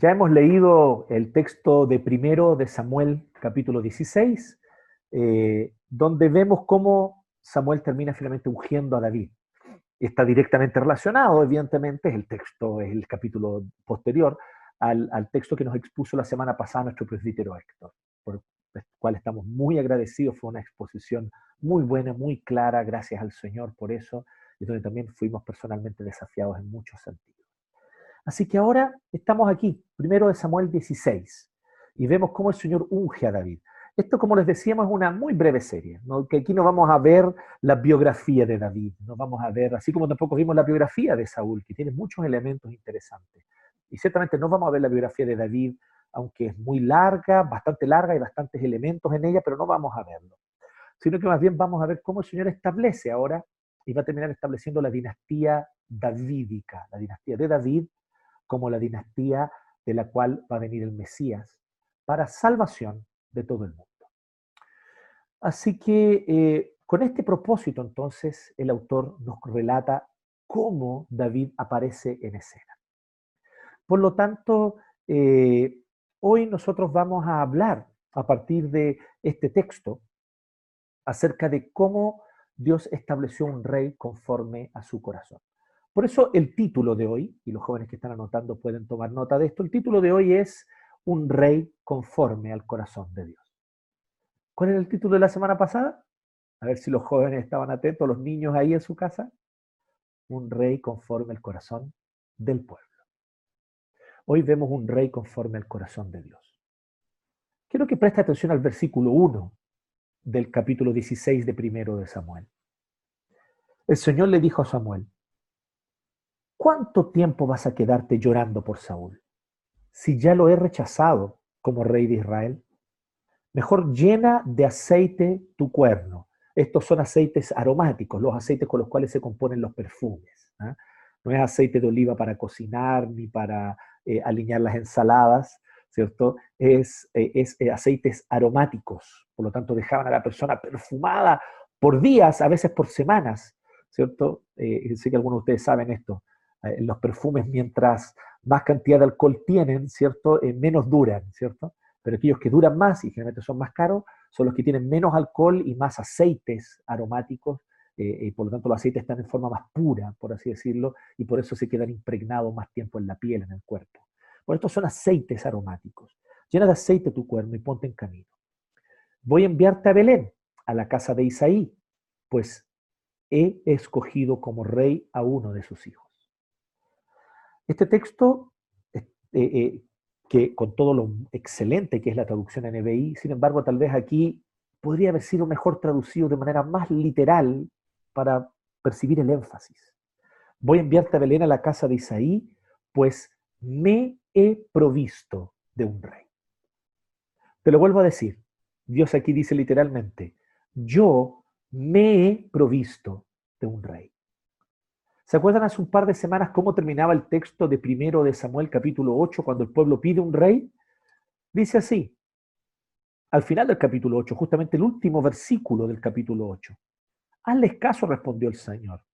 Ya hemos leído el texto de primero de Samuel, capítulo 16, eh, donde vemos cómo Samuel termina finalmente ungiendo a David. Está directamente relacionado, evidentemente, el texto, es el capítulo posterior al, al texto que nos expuso la semana pasada nuestro presbítero Héctor, por el cual estamos muy agradecidos. Fue una exposición muy buena, muy clara, gracias al Señor por eso, y donde también fuimos personalmente desafiados en muchos sentidos. Así que ahora estamos aquí, primero de Samuel 16, y vemos cómo el Señor unge a David. Esto, como les decíamos, es una muy breve serie, que aquí no vamos a ver la biografía de David, no vamos a ver, así como tampoco vimos la biografía de Saúl, que tiene muchos elementos interesantes. Y ciertamente no vamos a ver la biografía de David, aunque es muy larga, bastante larga, y bastantes elementos en ella, pero no vamos a verlo. Sino que más bien vamos a ver cómo el Señor establece ahora, y va a terminar estableciendo la dinastía davídica, la dinastía de David, como la dinastía de la cual va a venir el Mesías para salvación de todo el mundo. Así que eh, con este propósito entonces el autor nos relata cómo David aparece en escena. Por lo tanto, eh, hoy nosotros vamos a hablar a partir de este texto acerca de cómo Dios estableció un rey conforme a su corazón. Por eso el título de hoy, y los jóvenes que están anotando pueden tomar nota de esto, el título de hoy es Un rey conforme al corazón de Dios. ¿Cuál era el título de la semana pasada? A ver si los jóvenes estaban atentos, los niños ahí en su casa. Un rey conforme al corazón del pueblo. Hoy vemos un rey conforme al corazón de Dios. Quiero que preste atención al versículo 1 del capítulo 16 de primero de Samuel. El Señor le dijo a Samuel, ¿cuánto tiempo vas a quedarte llorando por Saúl? Si ya lo he rechazado como rey de Israel, mejor llena de aceite tu cuerno. Estos son aceites aromáticos, los aceites con los cuales se componen los perfumes. ¿ah? No es aceite de oliva para cocinar ni para eh, alinear las ensaladas, ¿cierto? Es, eh, es eh, aceites aromáticos, por lo tanto dejaban a la persona perfumada por días, a veces por semanas, ¿cierto? sé que algunos de ustedes saben esto. Eh, los perfumes mientras más cantidad de alcohol tienen, ¿cierto? Eh, menos duran, ¿cierto? Pero aquellos que duran más y generalmente son más caros son los que tienen menos alcohol y más aceites aromáticos, eh, y por lo tanto los aceites están en forma más pura, por así decirlo, y por eso se quedan impregnados más tiempo en la piel, en el cuerpo. Por estos son aceites aromáticos. Llena de aceite tu cuerno y ponte en camino. Voy a enviarte a Belén, a la casa de Isaí, pues he escogido como rey a uno de sus hijos. Este texto, eh, eh, que con todo lo excelente que es la traducción NBI, sin embargo, tal vez aquí podría haber sido mejor traducido de manera más literal para percibir el énfasis. Voy a enviarte a Belén a la casa de Isaí, pues me he provisto de un rey. Te lo vuelvo a decir. Dios aquí dice literalmente, yo me he provisto de un rey. ¿Se acuerdan hace un par de semanas cómo terminaba el texto de primero de Samuel capítulo 8 cuando el pueblo pide un rey? Dice así, al final del capítulo 8, justamente el último versículo del capítulo 8. Hazles caso, respondió el Señor.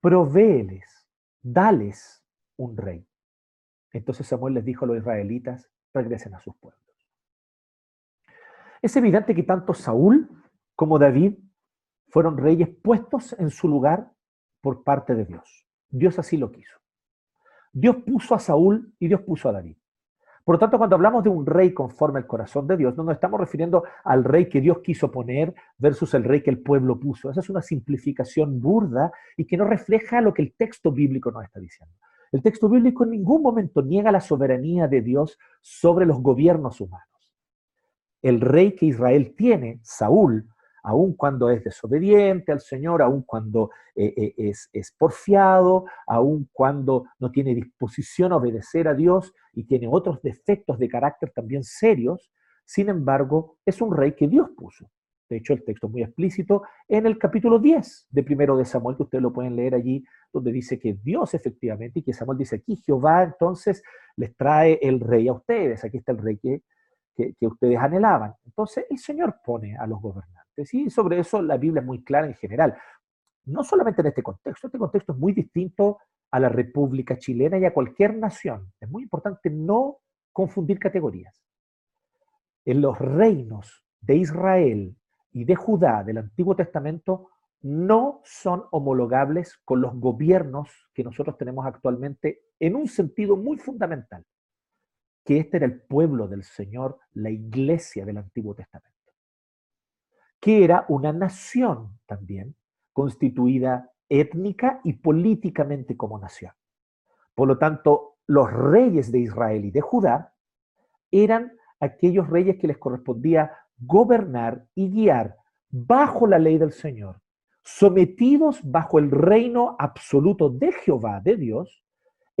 Provéeles, dales un rey. Entonces Samuel les dijo a los israelitas, regresen a sus pueblos. Es evidente que tanto Saúl como David fueron reyes puestos en su lugar por parte de Dios. Dios así lo quiso. Dios puso a Saúl y Dios puso a David. Por lo tanto, cuando hablamos de un rey conforme al corazón de Dios, no nos estamos refiriendo al rey que Dios quiso poner versus el rey que el pueblo puso. Esa es una simplificación burda y que no refleja lo que el texto bíblico nos está diciendo. El texto bíblico en ningún momento niega la soberanía de Dios sobre los gobiernos humanos. El rey que Israel tiene, Saúl, aun cuando es desobediente al Señor, aun cuando eh, eh, es, es, porfiado, aun cuando no tiene disposición a obedecer a Dios y tiene otros defectos de carácter también serios, sin embargo, es un rey que Dios puso. De hecho, el texto es muy explícito en el capítulo 10 de primero de Samuel, que ustedes lo pueden leer allí, donde dice que Dios efectivamente, y que Samuel dice aquí, Jehová entonces les trae el rey a ustedes, aquí está el rey que, que ustedes anhelaban. Entonces, el Señor pone a los gobernantes. Y sobre eso la Biblia es muy clara en general. No solamente en este contexto, este contexto es muy distinto a la República Chilena y a cualquier nación. Es muy importante no confundir categorías. En los reinos de Israel y de Judá del Antiguo Testamento no son homologables con los gobiernos que nosotros tenemos actualmente en un sentido muy fundamental, que este era el pueblo del Señor, la iglesia del Antiguo Testamento, que era una nación también constituida étnica y políticamente como nación. Por lo tanto, los reyes de Israel y de Judá eran aquellos reyes que les correspondía gobernar y guiar bajo la ley del Señor, sometidos bajo el reino absoluto de Jehová, de Dios,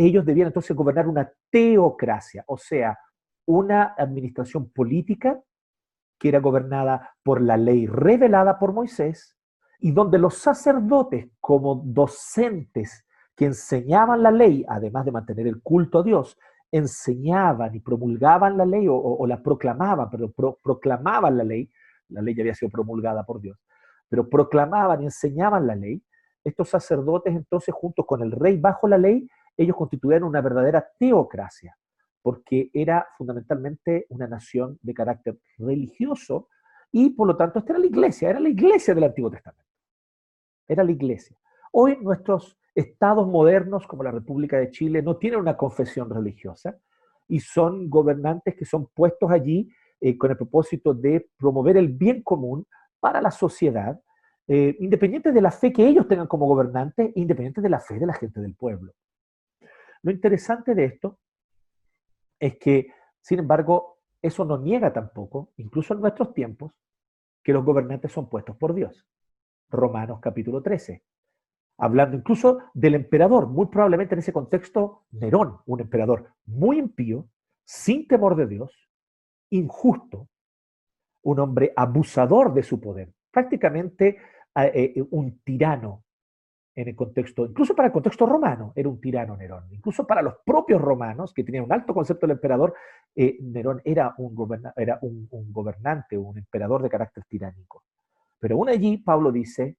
ellos debían entonces gobernar una teocracia, o sea, una administración política que era gobernada por la ley revelada por Moisés y donde los sacerdotes como docentes que enseñaban la ley, además de mantener el culto a Dios, enseñaban y promulgaban la ley o, la proclamaban, pero proclamaban la ley, la ley ya había sido promulgada por Dios, pero proclamaban y enseñaban la ley, estos sacerdotes entonces juntos con el rey bajo la ley, ellos constituían una verdadera teocracia, porque era fundamentalmente una nación de carácter religioso y por lo tanto esta era la iglesia, era la iglesia del Antiguo Testamento era la iglesia. Hoy nuestros estados modernos, como la República de Chile, no tienen una confesión religiosa y son gobernantes que son puestos allí eh, con el propósito de promover el bien común para la sociedad, eh, independiente de la fe que ellos tengan como gobernantes, independiente de la fe de la gente del pueblo. Lo interesante de esto es que, sin embargo, eso no niega tampoco, incluso en nuestros tiempos, que los gobernantes son puestos por Dios. Romanos capítulo 13. Hablando incluso del emperador, muy probablemente en ese contexto, Nerón, un emperador muy impío, sin temor de Dios, injusto, un hombre abusador de su poder, prácticamente eh, eh, un tirano en el contexto, incluso para el contexto romano, era un tirano Nerón. Incluso para los propios romanos, que tenían un alto concepto del emperador, eh, Nerón era, un, era un, gobernante, un emperador de carácter tiránico. Pero aún allí Pablo dice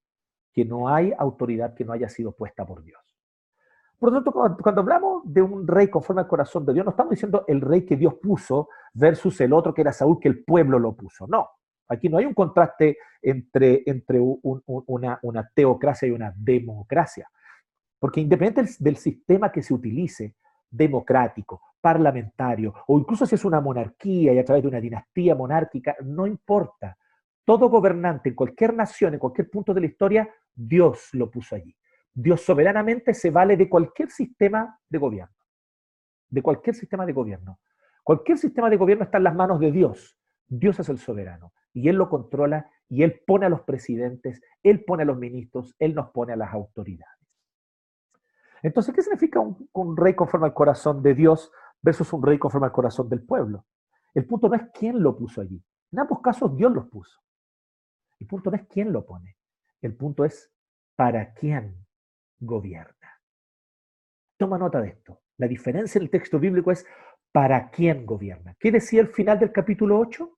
que no hay autoridad que no haya sido puesta por Dios. Por lo tanto, cuando hablamos de un rey conforme al corazón de Dios, no estamos diciendo el rey que Dios puso versus el otro que era Saúl, que el pueblo lo puso. No, aquí no hay un contraste entre, una, teocracia y una democracia. Porque independientemente del sistema que se utilice, democrático, parlamentario, o incluso si es una monarquía y a través de una dinastía monárquica, no importa. Todo gobernante en cualquier nación, en cualquier punto de la historia, Dios lo puso allí. Dios soberanamente se vale de cualquier sistema de gobierno. De cualquier sistema de gobierno. Cualquier sistema de gobierno está en las manos de Dios. Dios es el soberano y Él lo controla y Él pone a los presidentes, Él pone a los ministros, Él nos pone a las autoridades. Entonces, ¿qué significa un, rey conforme al corazón de Dios versus un rey conforme al corazón del pueblo? El punto no es quién lo puso allí. En ambos casos Dios los puso. El punto no es quién lo pone, el punto es para quién gobierna. Toma nota de esto. La diferencia en el texto bíblico es para quién gobierna. ¿Qué decía el final del capítulo 8?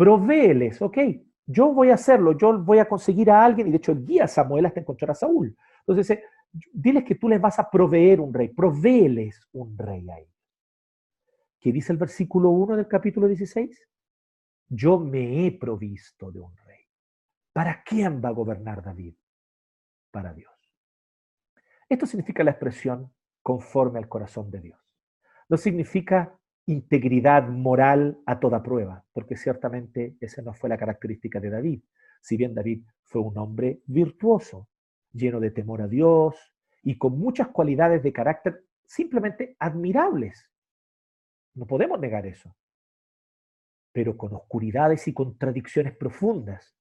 Provéeles, ok, yo voy a hacerlo, yo voy a conseguir a alguien, y de hecho el guía Samuel hasta encontrar a Saúl. Entonces dice, diles que tú les vas a proveer un rey, provéeles un rey a ellos. ¿Qué dice el versículo 1 del capítulo 16? Yo me he provisto de un rey. ¿Para quién va a gobernar David? Para Dios. Esto significa la expresión conforme al corazón de Dios. No significa integridad moral a toda prueba, porque ciertamente esa no fue la característica de David. Si bien David fue un hombre virtuoso, lleno de temor a Dios y con muchas cualidades de carácter simplemente admirables. No podemos negar eso. Pero con oscuridades y contradicciones profundas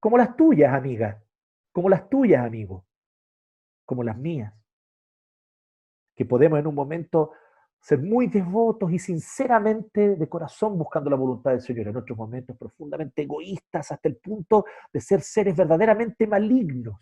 como las tuyas, amiga, como las tuyas, amigo, como las mías. Que podemos en un momento ser muy devotos y sinceramente de corazón buscando la voluntad del Señor, en otros momentos profundamente egoístas hasta el punto de ser seres verdaderamente malignos.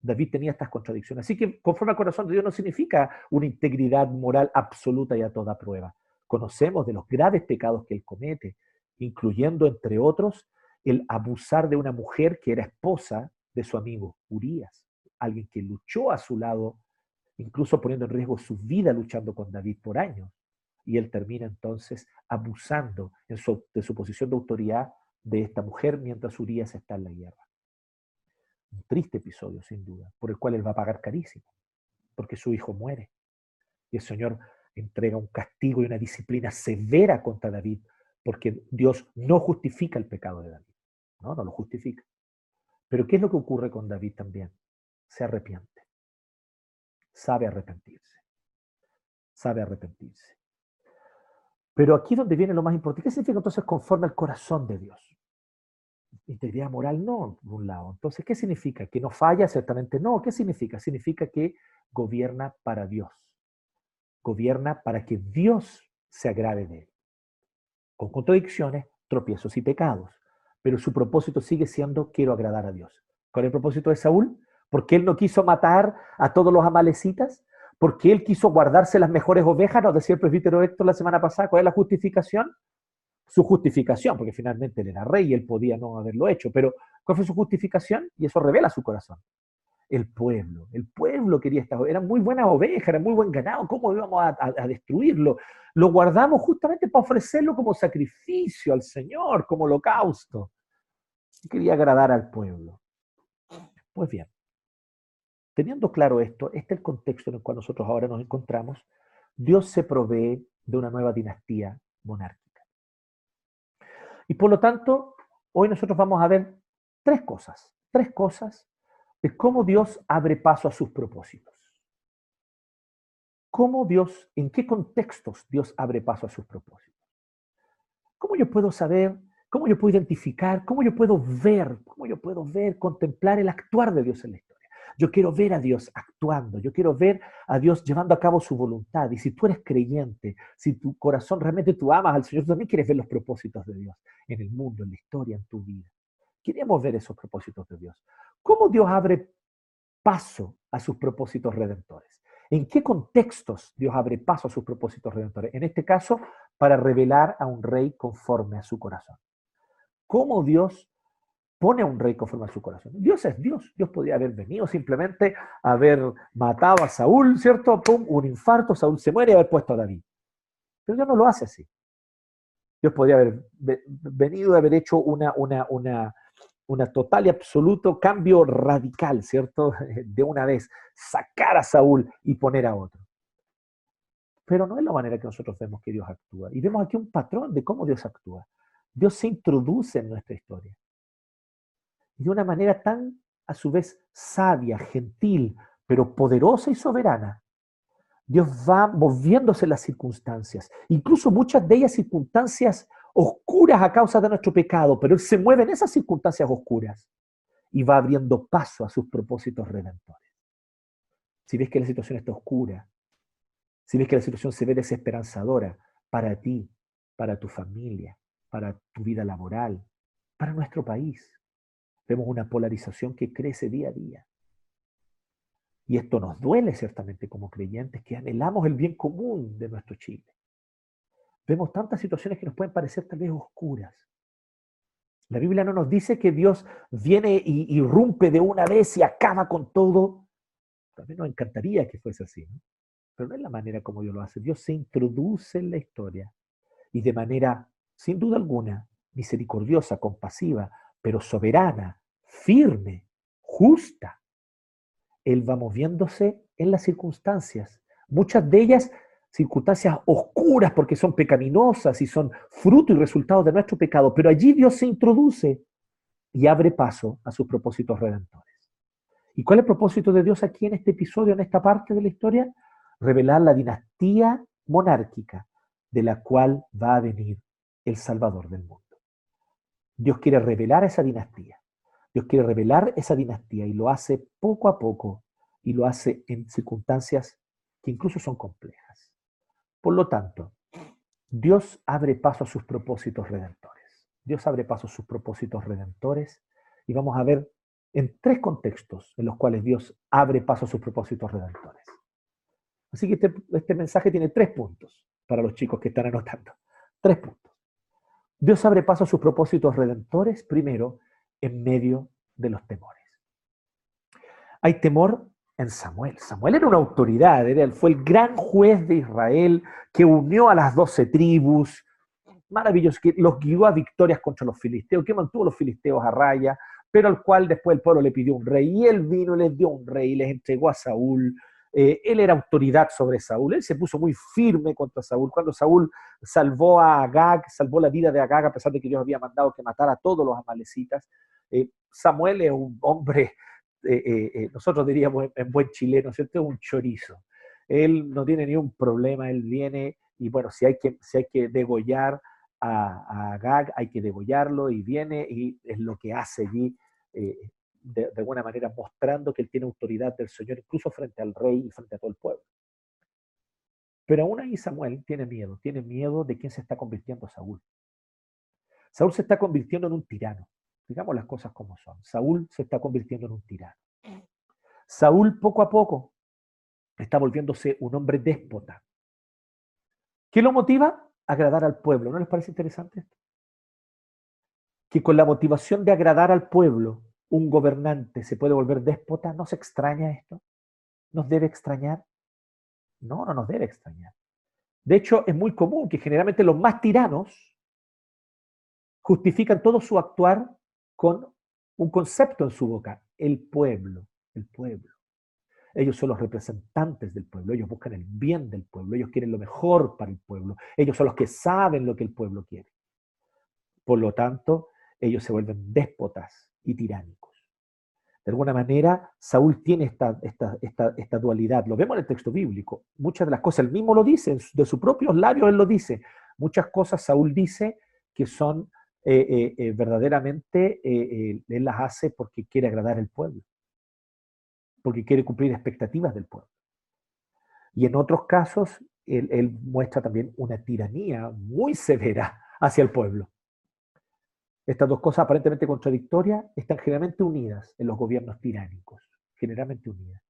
David tenía estas contradicciones. Así que conforme al corazón de Dios no significa una integridad moral absoluta y a toda prueba. Conocemos de los graves pecados que él comete, incluyendo, entre otros, el abusar de una mujer que era esposa de su amigo Urias, alguien que luchó a su lado incluso poniendo en riesgo su vida luchando con David por años. Y él termina entonces abusando de su posición de autoridad de esta mujer mientras Urias está en la guerra. Un triste episodio, sin duda, por el cual él va a pagar carísimo, porque su hijo muere. Y el Señor entrega un castigo y una disciplina severa contra David, porque Dios no justifica el pecado de David. No, no lo justifica. Pero ¿qué es lo que ocurre con David también? Se arrepiente. Sabe arrepentirse. Sabe arrepentirse. Pero aquí donde viene lo más importante. ¿Qué significa entonces conforme al corazón de Dios? Integridad moral no, por un lado. Entonces, ¿qué significa? ¿Que no falla? Ciertamente no. ¿Qué significa? Significa que gobierna para Dios. Gobierna para que Dios se agrade de él. Con contradicciones, tropiezos y pecados. Pero su propósito sigue siendo quiero agradar a Dios. ¿Cuál es el propósito de Saúl? Porque él no quiso matar a todos los amalecitas, porque él quiso guardarse las mejores ovejas, nos decía el presbítero Héctor la semana pasada, ¿cuál es la justificación? Su justificación, porque finalmente él era rey y él podía no haberlo hecho, pero ¿cuál fue su justificación? Y eso revela su corazón. El pueblo, el pueblo quería estas ovejas, eran muy buenas ovejas, eran muy buen ganado, ¿cómo íbamos a, a destruirlo? Lo guardamos justamente para ofrecerlo como sacrificio al Señor, como holocausto. Quería agradar al pueblo. Pues bien, Teniendo claro esto, este es el contexto en el cual nosotros ahora nos encontramos, Dios se provee de una nueva dinastía monárquica. Y por lo tanto, hoy nosotros vamos a ver tres cosas, tres cosas de cómo Dios abre paso a sus propósitos. ¿Cómo Dios, en qué contextos Dios abre paso a sus propósitos? ¿Cómo yo puedo saber, cómo yo puedo identificar, cómo yo puedo ver, cómo yo puedo ver, contemplar el actuar de Dios en la historia? Yo quiero ver a Dios actuando, yo quiero ver a Dios llevando a cabo su voluntad. Y si tú eres creyente, si tu corazón realmente tú amas al Señor, tú también quieres ver los propósitos de Dios en el mundo, en la historia, en tu vida. Queremos ver esos propósitos de Dios. ¿Cómo Dios abre paso a sus propósitos redentores? ¿En qué contextos Dios abre paso a sus propósitos redentores? En este caso, para revelar a un rey conforme a su corazón. ¿Cómo Dios pone a un rey conforme a su corazón. Dios es Dios. Dios podría haber venido simplemente a haber matado a Saúl, ¿cierto? Pum, un infarto, Saúl se muere y haber puesto a David. Pero Dios no lo hace así. Dios podría haber venido a haber hecho una, una, una, una total y absoluto cambio radical, ¿cierto? De una vez, sacar a Saúl y poner a otro. Pero no es la manera que nosotros vemos que Dios actúa. Y vemos aquí un patrón de cómo Dios actúa. Dios se introduce en nuestra historia de una manera tan, a su vez, sabia, gentil, pero poderosa y soberana. Dios va moviéndose las circunstancias, incluso muchas de ellas circunstancias oscuras a causa de nuestro pecado, pero Él se mueve en esas circunstancias oscuras y va abriendo paso a sus propósitos redentores. Si ves que la situación está oscura, si ves que la situación se ve desesperanzadora para ti, para tu familia, para tu vida laboral, para nuestro país, Vemos una polarización que crece día a día. Y esto nos duele ciertamente como creyentes que anhelamos el bien común de nuestro Chile. Vemos tantas situaciones que nos pueden parecer tal vez oscuras. La Biblia no nos dice que Dios viene y irrumpe de una vez y acaba con todo. También nos encantaría que fuese así, ¿no? pero no es la manera como Dios lo hace. Dios se introduce en la historia y de manera, sin duda alguna, misericordiosa, compasiva, pero soberana, firme, justa. Él va moviéndose en las circunstancias, muchas de ellas circunstancias oscuras porque son pecaminosas y son fruto y resultado de nuestro pecado, pero allí Dios se introduce y abre paso a sus propósitos redentores. ¿Y cuál es el propósito de Dios aquí en este episodio, en esta parte de la historia? Revelar la dinastía monárquica de la cual va a venir el Salvador del mundo. Dios quiere revelar esa dinastía. Dios quiere revelar esa dinastía y lo hace poco a poco y lo hace en circunstancias que incluso son complejas. Por lo tanto, Dios abre paso a sus propósitos redentores. Dios abre paso a sus propósitos redentores y vamos a ver en tres contextos en los cuales Dios abre paso a sus propósitos redentores. Así que este, este mensaje tiene tres puntos para los chicos que están anotando. Tres puntos. Dios abre paso a sus propósitos redentores primero en medio de los temores. Hay temor en Samuel. Samuel era una autoridad, era, fue el gran juez de Israel que unió a las doce tribus, maravilloso, que los guió a victorias contra los filisteos, que mantuvo a los filisteos a raya, pero al cual después el pueblo le pidió un rey, y él vino y les dio un rey, y les entregó a Saúl. Eh, él era autoridad sobre Saúl, él se puso muy firme contra Saúl. Cuando Saúl salvó a Agag, salvó la vida de Agag, a pesar de que Dios había mandado que matara a todos los amalecitas, eh, Samuel es un hombre eh, eh, nosotros diríamos en buen chileno, ¿cierto? Un chorizo. Él no tiene ni un problema, él viene y bueno, si hay que, si hay que degollar a, Gag, hay que degollarlo y viene y es lo que hace allí, eh, de, de, alguna manera mostrando que él tiene autoridad del Señor, incluso frente al rey y frente a todo el pueblo. Pero aún ahí Samuel tiene miedo, tiene miedo de quién se está convirtiendo Saúl. Saúl se está convirtiendo en un tirano. Digamos las cosas como son. Saúl se está convirtiendo en un tirano. Saúl poco a poco está volviéndose un hombre déspota. ¿Qué lo motiva? Agradar al pueblo. ¿No les parece interesante esto? Que con la motivación de agradar al pueblo, un gobernante se puede volver déspota. ¿No se extraña esto? ¿Nos debe extrañar? No, no nos debe extrañar. De hecho, es muy común que generalmente los más tiranos justifican todo su actuar con un concepto en su boca, el pueblo, el pueblo. Ellos son los representantes del pueblo, ellos buscan el bien del pueblo, ellos quieren lo mejor para el pueblo, ellos son los que saben lo que el pueblo quiere. Por lo tanto, ellos se vuelven déspotas y tiránicos. De alguna manera, Saúl tiene esta, esta, esta, dualidad. Lo vemos en el texto bíblico. Muchas de las cosas, él mismo lo dice, de sus propios labios él lo dice. Muchas cosas Saúl dice que son eh, eh, eh, verdaderamente él las hace porque quiere agradar al pueblo, porque quiere cumplir expectativas del pueblo. Y en otros casos, él, él muestra también una tiranía muy severa hacia el pueblo. Estas dos cosas aparentemente contradictorias están generalmente unidas en los gobiernos tiránicos, generalmente unidas.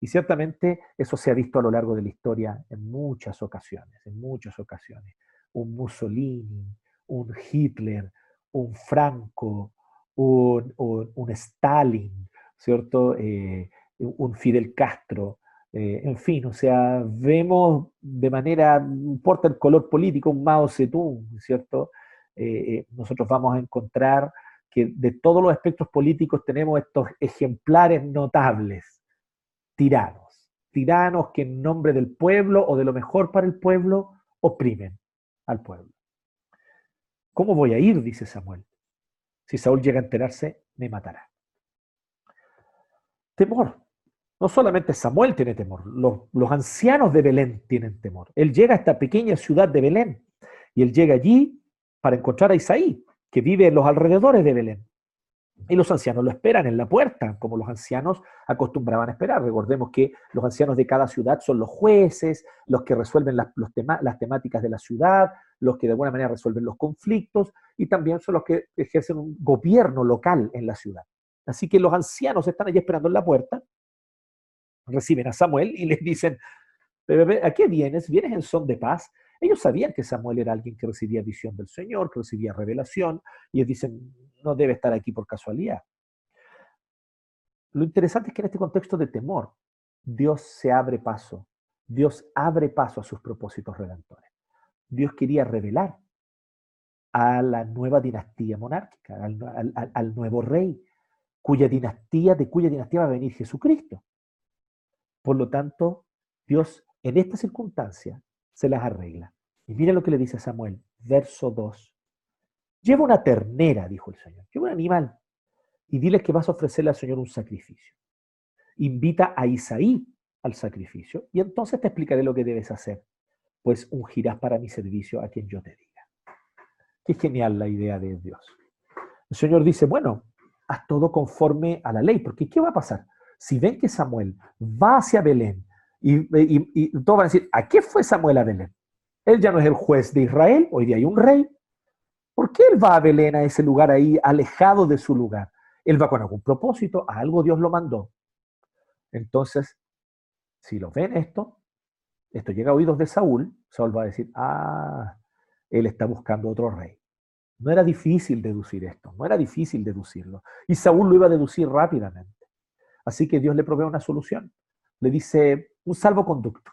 Y ciertamente eso se ha visto a lo largo de la historia en muchas ocasiones, en muchas ocasiones. Un Mussolini, un Hitler, un Franco, un, un, Stalin, ¿cierto? Eh, un Fidel Castro, eh, en fin, o sea, vemos de manera, no importa el color político, un Mao Zedong, ¿cierto? Eh, nosotros vamos a encontrar que de todos los aspectos políticos tenemos estos ejemplares notables, tiranos, tiranos que en nombre del pueblo o de lo mejor para el pueblo oprimen al pueblo. ¿Cómo voy a ir? dice Samuel. Si Saúl llega a enterarse, me matará. Temor. No solamente Samuel tiene temor, los, ancianos de Belén tienen temor. Él llega a esta pequeña ciudad de Belén y él llega allí para encontrar a Isaí, que vive en los alrededores de Belén. Y los ancianos lo esperan en la puerta, como los ancianos acostumbraban esperar. Recordemos que los ancianos de cada ciudad son los jueces, los que resuelven las, las temáticas de la ciudad, los que de alguna manera resuelven los conflictos y también son los que ejercen un gobierno local en la ciudad. Así que los ancianos están allí esperando en la puerta, reciben a Samuel y les dicen, ¿a qué vienes? ¿Vienes en son de paz? Ellos sabían que Samuel era alguien que recibía visión del Señor, que recibía revelación, y ellos dicen, no debe estar aquí por casualidad. Lo interesante es que en este contexto de temor, Dios se abre paso, Dios abre paso a sus propósitos redentores. Dios quería revelar a la nueva dinastía monárquica, al, al nuevo rey, cuya dinastía, de cuya dinastía va a venir Jesucristo. Por lo tanto, Dios en esta circunstancia se las arregla. Y mira lo que le dice Samuel, verso 2. Lleva una ternera, dijo el Señor, lleva un animal, y dile que vas a ofrecerle al Señor un sacrificio. Invita a Isaí al sacrificio, y entonces te explicaré lo que debes hacer, pues ungirás para mi servicio a quien yo te diga. Qué genial la idea de Dios. El Señor dice, bueno, haz todo conforme a la ley, porque ¿qué va a pasar? Si ven que Samuel va hacia Belén y, todos van a decir, ¿a qué fue Samuel a Belén? Él ya no es el juez de Israel, hoy día hay un rey. ¿Por qué él va a Belén, a ese lugar ahí, alejado de su lugar? Él va con algún propósito, a algo Dios lo mandó. Entonces, si lo ven esto, esto llega a oídos de Saúl, Saúl va a decir, ah, él está buscando otro rey. No era difícil deducir esto, no era difícil deducirlo. Y Saúl lo iba a deducir rápidamente. Así que Dios le provee una solución. Le dice un salvoconducto.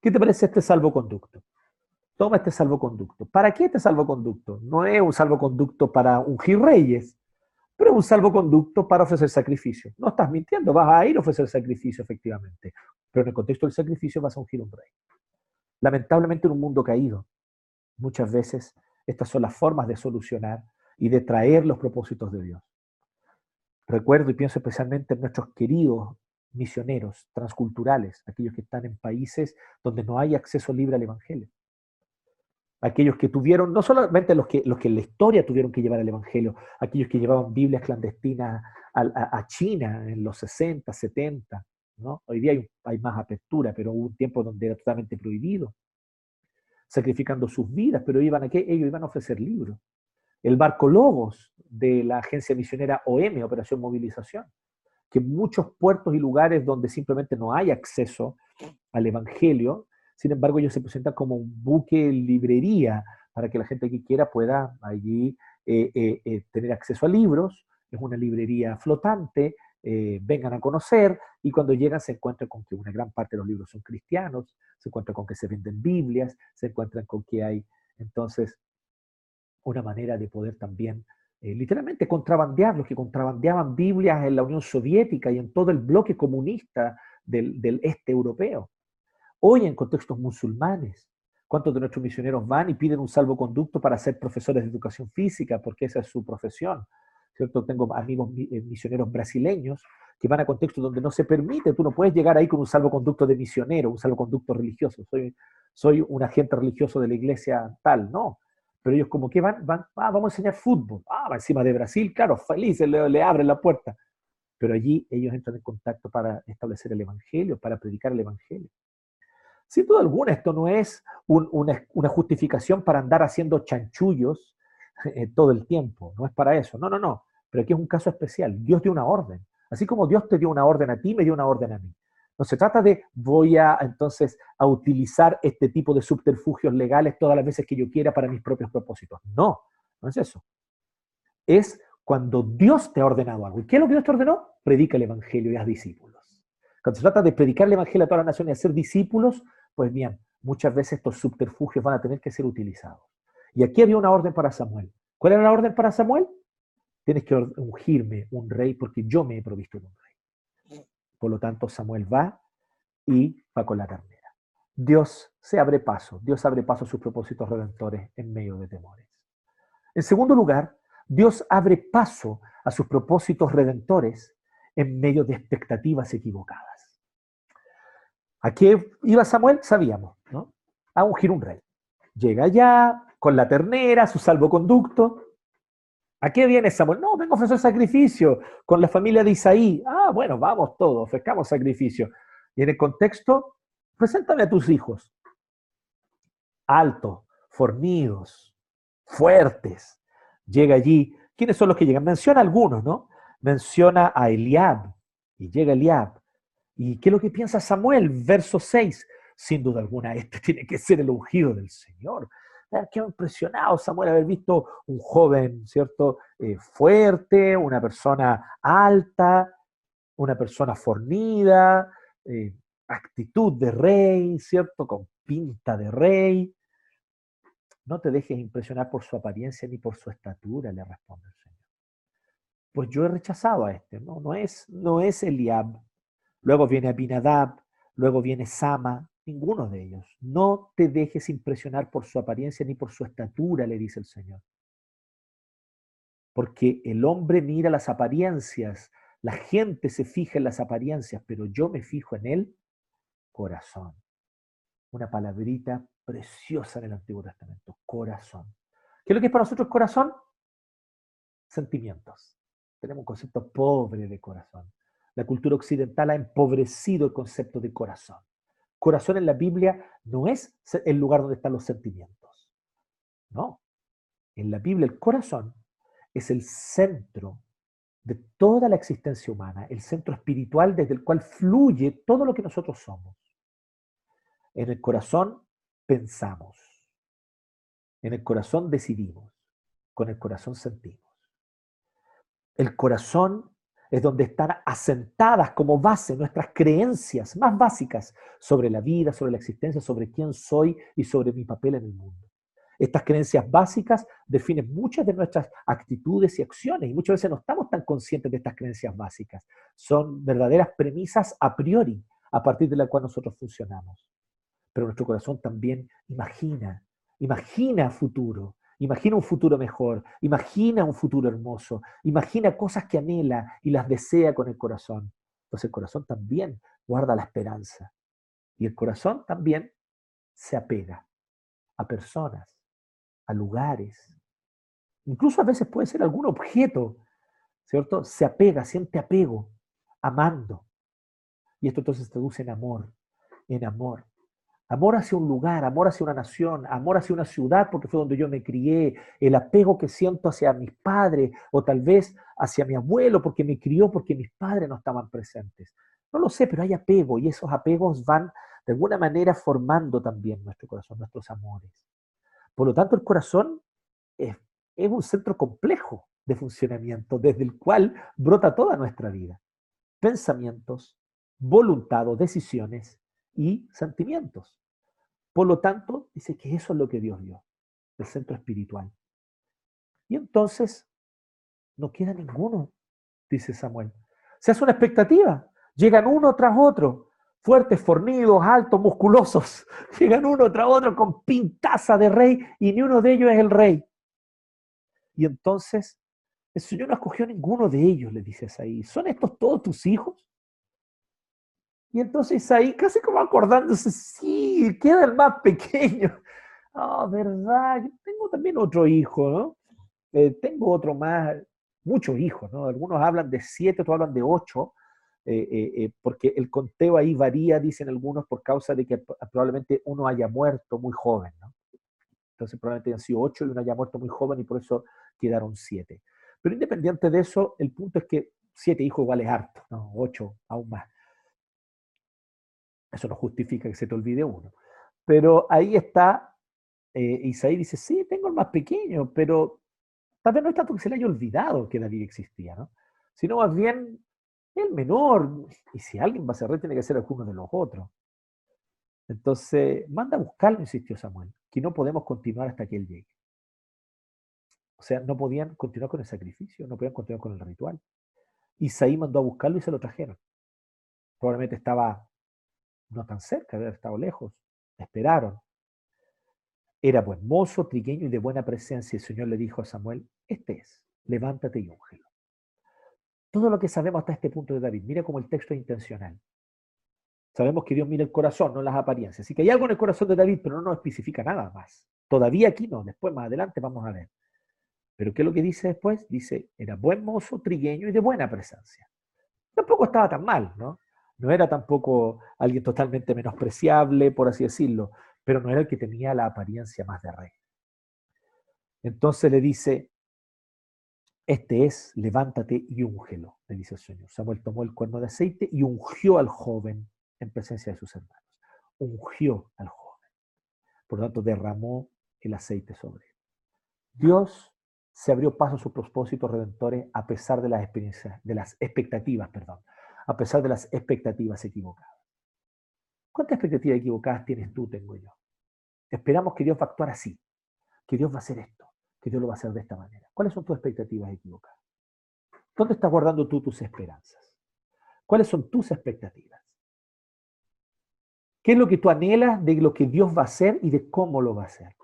¿Qué te parece este salvoconducto? Toma este salvoconducto. ¿Para qué este salvoconducto? No es un salvoconducto para ungir reyes, pero es un salvoconducto para ofrecer sacrificio. No estás mintiendo, vas a ir a ofrecer sacrificio efectivamente, pero en el contexto del sacrificio vas a ungir un rey. Lamentablemente en un mundo caído, muchas veces estas son las formas de solucionar y de traer los propósitos de Dios. Recuerdo y pienso especialmente en nuestros queridos misioneros transculturales, aquellos que están en países donde no hay acceso libre al Evangelio. Aquellos que tuvieron, no solamente los que, los que en la historia tuvieron que llevar el Evangelio, aquellos que llevaban Biblias clandestinas a, China en los 60, 70, ¿no? Hoy día hay, más apertura, pero hubo un tiempo donde era totalmente prohibido, sacrificando sus vidas, pero iban a qué? Ellos iban a ofrecer libros. El barco Logos de la agencia misionera OM, Operación Movilización, que muchos puertos y lugares donde simplemente no hay acceso al Evangelio, sin embargo ellos se presentan como un buque librería para que la gente que quiera pueda allí eh, eh, eh, tener acceso a libros, es una librería flotante, vengan a conocer y cuando llegan se encuentran con que una gran parte de los libros son cristianos, se encuentran con que se venden Biblias, se encuentran con que hay entonces una manera de poder también eh, literalmente contrabandear, los que contrabandeaban Biblias en la Unión Soviética y en todo el bloque comunista del, este europeo. Hoy en contextos musulmanes, ¿cuántos de nuestros misioneros van y piden un salvoconducto para ser profesores de educación física, porque esa es su profesión? ¿Cierto? Tengo amigos eh, misioneros brasileños que van a contextos donde no se permite, tú no puedes llegar ahí con un salvoconducto de misionero, un salvoconducto religioso, soy, soy un agente religioso de la iglesia tal, no. Pero ellos como que van, van, ah, vamos a enseñar fútbol, ah, va encima de Brasil, claro, felices, le, abren la puerta. Pero allí ellos entran en contacto para establecer el Evangelio, para predicar el Evangelio. Sin duda alguna, esto no es una, una, justificación para andar haciendo chanchullos eh, todo el tiempo, no es para eso, no, no, no, pero aquí es un caso especial, Dios dio una orden, así como Dios te dio una orden a ti, me dio una orden a mí. No se trata de voy a entonces a utilizar este tipo de subterfugios legales todas las veces que yo quiera para mis propios propósitos. No, no es eso. Es cuando Dios te ha ordenado algo. ¿Y qué es lo que Dios te ordenó? Predica el Evangelio y haz discípulos. Cuando se trata de predicar el Evangelio a todas las naciones y hacer discípulos, pues bien, muchas veces estos subterfugios van a tener que ser utilizados. Y aquí había una orden para Samuel. ¿Cuál era la orden para Samuel? Tienes que ungirme un rey porque yo me he provisto de un rey. Por lo tanto, Samuel va y va con la ternera. Dios se abre paso, Dios abre paso a sus propósitos redentores en medio de temores. En segundo lugar, Dios abre paso a sus propósitos redentores en medio de expectativas equivocadas. ¿A qué iba Samuel? Sabíamos, ¿no? A ungir un rey. Llega allá con la ternera, su salvoconducto, ¿A qué viene Samuel? No, vengo a ofrecer sacrificio con la familia de Isaí. Ah, bueno, vamos todos, ofrezcamos sacrificio. Y en el contexto, preséntame a tus hijos. Altos, fornidos, fuertes. Llega allí. ¿Quiénes son los que llegan? Menciona algunos, ¿no? Menciona a Eliab. Y llega Eliab. ¿Y qué es lo que piensa Samuel? Verso 6. Sin duda alguna, este tiene que ser el ungido del Señor. Qué impresionado Samuel haber visto un joven, ¿cierto? Eh, fuerte, una persona alta, una persona fornida, eh, actitud de rey, ¿cierto? Con pinta de rey. No te dejes impresionar por su apariencia ni por su estatura, le responde el Señor. Pues yo he rechazado a este, no, no es, no es Eliab. Luego viene Abinadab, luego viene Sama, Ninguno de ellos. No te dejes impresionar por su apariencia ni por su estatura, le dice el Señor. Porque el hombre mira las apariencias, la gente se fija en las apariencias, pero yo me fijo en el corazón. Una palabrita preciosa en el Antiguo Testamento, corazón. ¿Qué es lo que es para nosotros corazón? Sentimientos. Tenemos un concepto pobre de corazón. La cultura occidental ha empobrecido el concepto de corazón. Corazón en la Biblia no es el lugar donde están los sentimientos. No. En la Biblia el corazón es el centro de toda la existencia humana, el centro espiritual desde el cual fluye todo lo que nosotros somos. En el corazón pensamos, en el corazón decidimos, con el corazón sentimos. El corazón es donde están asentadas como base nuestras creencias más básicas sobre la vida, sobre la existencia, sobre quién soy y sobre mi papel en el mundo. Estas creencias básicas definen muchas de nuestras actitudes y acciones y muchas veces no estamos tan conscientes de estas creencias básicas. Son verdaderas premisas a priori a partir de las cuales nosotros funcionamos. Pero nuestro corazón también imagina, imagina futuro, imagina un futuro mejor, imagina un futuro hermoso, imagina cosas que anhela y las desea con el corazón. Entonces el corazón también guarda la esperanza. Y el corazón también se apega a personas, a lugares. Incluso a veces puede ser algún objeto, ¿cierto? Se apega, siente apego, amando. Y esto entonces se traduce en amor, en amor. Amor hacia un lugar, amor hacia una nación, amor hacia una ciudad porque fue donde yo me crié, el apego que siento hacia mis padres o tal vez hacia mi abuelo porque me crió porque mis padres no estaban presentes. No lo sé, pero hay apego y esos apegos van de alguna manera formando también nuestro corazón, nuestros amores. Por lo tanto, el corazón es, es un centro complejo de funcionamiento desde el cual brota toda nuestra vida. Pensamientos, voluntad o decisiones y sentimientos. Por lo tanto, dice que eso es lo que Dios dio, el centro espiritual. Y entonces, no queda ninguno, dice Samuel. Se hace una expectativa. Llegan uno tras otro, fuertes, fornidos, altos, musculosos. Llegan uno tras otro con pintaza de rey y ni uno de ellos es el rey. Y entonces, el Señor no escogió ninguno de ellos, le dice ahí. ¿Son estos todos tus hijos? Y entonces ahí casi como acordándose, sí, queda el más pequeño. Ah, verdad, yo tengo también otro hijo, ¿no? Eh, tengo otro más, muchos hijos, ¿no? Algunos hablan de siete, otros hablan de ocho, eh, eh, porque el conteo ahí varía, dicen algunos, por causa de que probablemente uno haya muerto muy joven, ¿no? Entonces probablemente hayan sido ocho y uno haya muerto muy joven y por eso quedaron siete. Pero independiente de eso, el punto es que siete hijos igual es harto, ¿no? Ocho aún más. Eso no justifica que se te olvide uno. Pero ahí está, eh, Isaí dice, sí, tengo el más pequeño, pero tal vez no es tanto que se le haya olvidado que David existía, ¿no? Sino más bien el menor, y si alguien va a ser rey, tiene que ser alguno de los otros. Entonces, manda a buscarlo, insistió Samuel, que no podemos continuar hasta que él llegue. O sea, no podían continuar con el sacrificio, no podían continuar con el ritual. Isaí mandó a buscarlo y se lo trajeron. Probablemente estaba no tan cerca, había estado lejos. Esperaron. Era buen mozo, trigueño y de buena presencia. El Señor le dijo a Samuel, este es, levántate y úngelo. Todo lo que sabemos hasta este punto de David, mira cómo el texto es intencional. Sabemos que Dios mira el corazón, no las apariencias. Así que hay algo en el corazón de David, pero no nos especifica nada más. Todavía aquí no, después más adelante vamos a ver. Pero ¿qué es lo que dice después? Dice, era buen mozo, trigueño y de buena presencia. Tampoco estaba tan mal, ¿no? No era tampoco alguien totalmente menospreciable, por así decirlo, pero no era el que tenía la apariencia más de rey. Entonces le dice, este es, levántate y úngelo, le dice el Señor. Samuel tomó el cuerno de aceite y ungió al joven en presencia de sus hermanos. Ungió al joven. Por lo tanto, derramó el aceite sobre él. Dios se abrió paso a sus propósitos redentores a pesar de las experiencias, de las expectativas, perdón, a pesar de las expectativas equivocadas. ¿Cuántas expectativas equivocadas tienes tú, tengo yo? Esperamos que Dios va a actuar así, que Dios va a hacer esto, que Dios lo va a hacer de esta manera. ¿Cuáles son tus expectativas equivocadas? ¿Dónde estás guardando tú tus esperanzas? ¿Cuáles son tus expectativas? ¿Qué es lo que tú anhelas de lo que Dios va a hacer y de cómo lo va a hacer?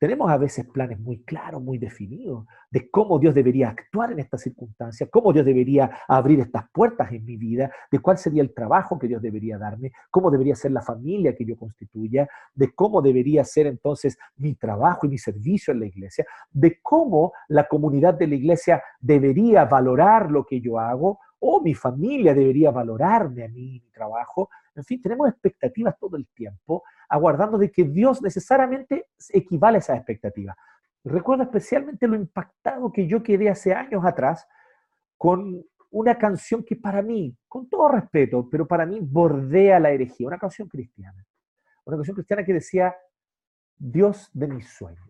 Tenemos a veces planes muy claros, muy definidos, de cómo Dios debería actuar en estas circunstancias, cómo Dios debería abrir estas puertas en mi vida, de cuál sería el trabajo que Dios debería darme, cómo debería ser la familia que yo constituya, de cómo debería ser entonces mi trabajo y mi servicio en la iglesia, de cómo la comunidad de la iglesia debería valorar lo que yo hago o mi familia debería valorarme a mí, mi trabajo. En fin, tenemos expectativas todo el tiempo aguardando de que Dios necesariamente equivale a esas expectativas. Recuerdo especialmente lo impactado que yo quedé hace años atrás con una canción que para mí, con todo respeto, pero para mí bordea la herejía, una canción cristiana. Una canción cristiana que decía, Dios de mis sueños.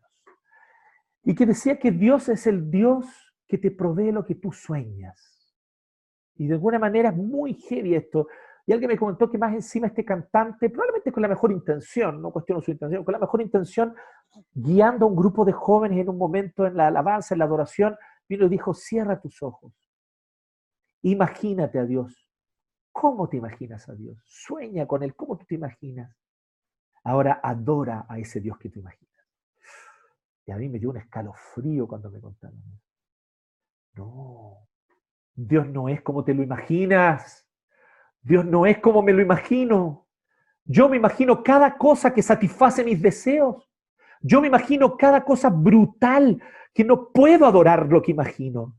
Y que decía que Dios es el Dios que te provee lo que tú sueñas. Y de alguna manera es muy heavy esto. Y alguien me comentó que más encima este cantante, probablemente con la mejor intención, no cuestiono su intención, con la mejor intención, guiando a un grupo de jóvenes en un momento en la alabanza, en la adoración, vino y dijo, cierra tus ojos. Imagínate a Dios. ¿Cómo te imaginas a Dios? Sueña con Él. ¿Cómo tú te imaginas? Ahora adora a ese Dios que te imaginas. Y a mí me dio un escalofrío cuando me contaron. No, Dios no es como te lo imaginas. Dios no es como me lo imagino. Yo me imagino cada cosa que satisface mis deseos. Yo me imagino cada cosa brutal que no puedo adorar lo que imagino.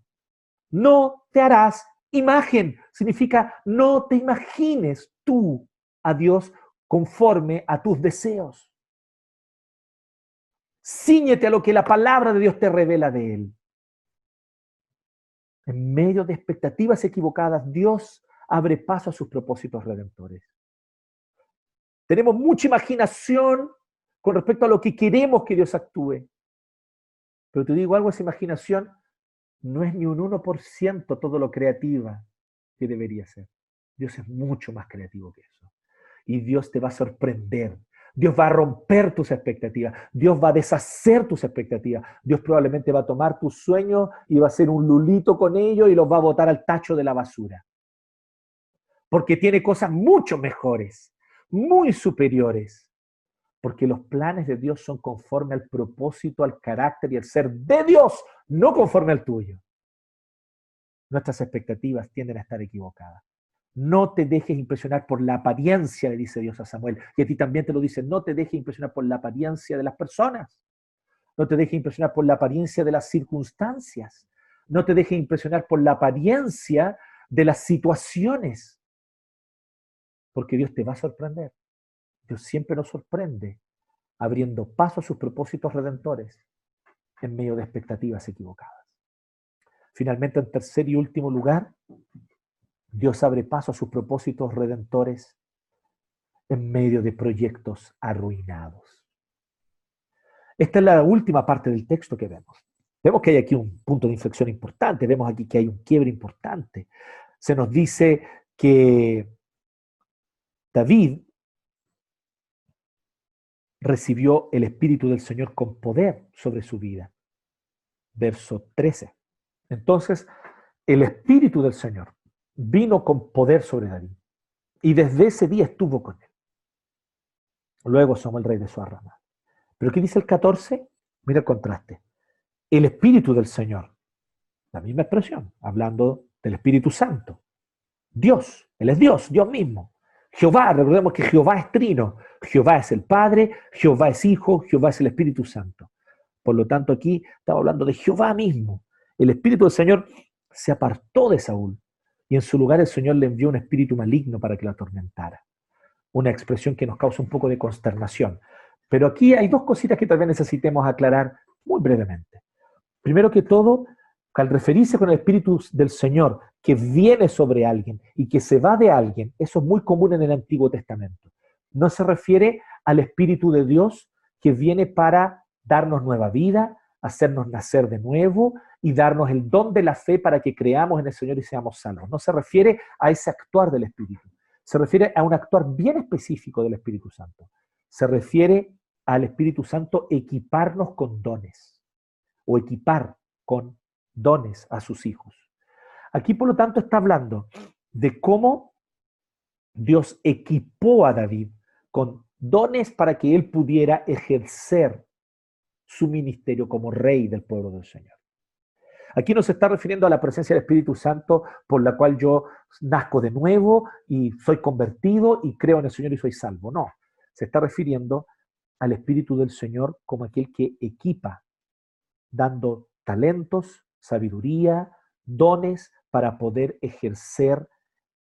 No te harás imagen. Significa no te imagines tú a Dios conforme a tus deseos. Cíñete a lo que la palabra de Dios te revela de Él. En medio de expectativas equivocadas, Dios abre paso a sus propósitos redentores. Tenemos mucha imaginación con respecto a lo que queremos que Dios actúe. Pero te digo algo, esa imaginación no es ni un 1% todo lo creativa que debería ser. Dios es mucho más creativo que eso y Dios te va a sorprender. Dios va a romper tus expectativas. Dios va a deshacer tus expectativas. Dios probablemente va a tomar tus sueños y va a hacer un lulito con ellos y los va a botar al tacho de la basura. Porque tiene cosas mucho mejores, muy superiores. Porque los planes de Dios son conforme al propósito, al carácter y al ser de Dios, no conforme al tuyo. Nuestras expectativas tienden a estar equivocadas. No te dejes impresionar por la apariencia, le dice Dios a Samuel. Y a ti también te lo dice, no te dejes impresionar por la apariencia de las personas. No te dejes impresionar por la apariencia de las circunstancias. No te dejes impresionar por la apariencia de las situaciones. Porque Dios te va a sorprender. Dios siempre nos sorprende abriendo paso a sus propósitos redentores en medio de expectativas equivocadas. Finalmente, en tercer y último lugar, Dios abre paso a sus propósitos redentores en medio de proyectos arruinados. Esta es la última parte del texto que vemos. Vemos que hay aquí un punto de inflexión importante, vemos aquí que hay un quiebre importante. Se nos dice que David recibió el Espíritu del Señor con poder sobre su vida. Verso 13. Entonces, el Espíritu del Señor vino con poder sobre David. Y desde ese día estuvo con él. Luego somos el rey de su arrama. Pero ¿qué dice el 14? Mira el contraste. El Espíritu del Señor. La misma expresión, hablando del Espíritu Santo. Dios, Él es Dios, Dios mismo. Jehová, recordemos que Jehová es trino. Jehová es el Padre, Jehová es Hijo, Jehová es el Espíritu Santo. Por lo tanto, aquí estamos hablando de Jehová mismo. El Espíritu del Señor se apartó de Saúl y en su lugar el Señor le envió un espíritu maligno para que lo atormentara. Una expresión que nos causa un poco de consternación. Pero aquí hay dos cositas que tal vez necesitemos aclarar muy brevemente. Primero que todo, al referirse con el espíritu del Señor que viene sobre alguien y que se va de alguien, eso es muy común en el Antiguo Testamento. No se refiere al espíritu de Dios que viene para darnos nueva vida, hacernos nacer de nuevo y darnos el don de la fe para que creamos en el Señor y seamos salvos. No se refiere a ese actuar del Espíritu, se refiere a un actuar bien específico del Espíritu Santo. Se refiere al Espíritu Santo equiparnos con dones o equipar con dones a sus hijos. Aquí, por lo tanto, está hablando de cómo Dios equipó a David con dones para que él pudiera ejercer su ministerio como rey del pueblo del Señor. Aquí no se está refiriendo a la presencia del Espíritu Santo por la cual yo nazco de nuevo y soy convertido y creo en el Señor y soy salvo. No, se está refiriendo al Espíritu del Señor como aquel que equipa, dando talentos, sabiduría, dones para poder ejercer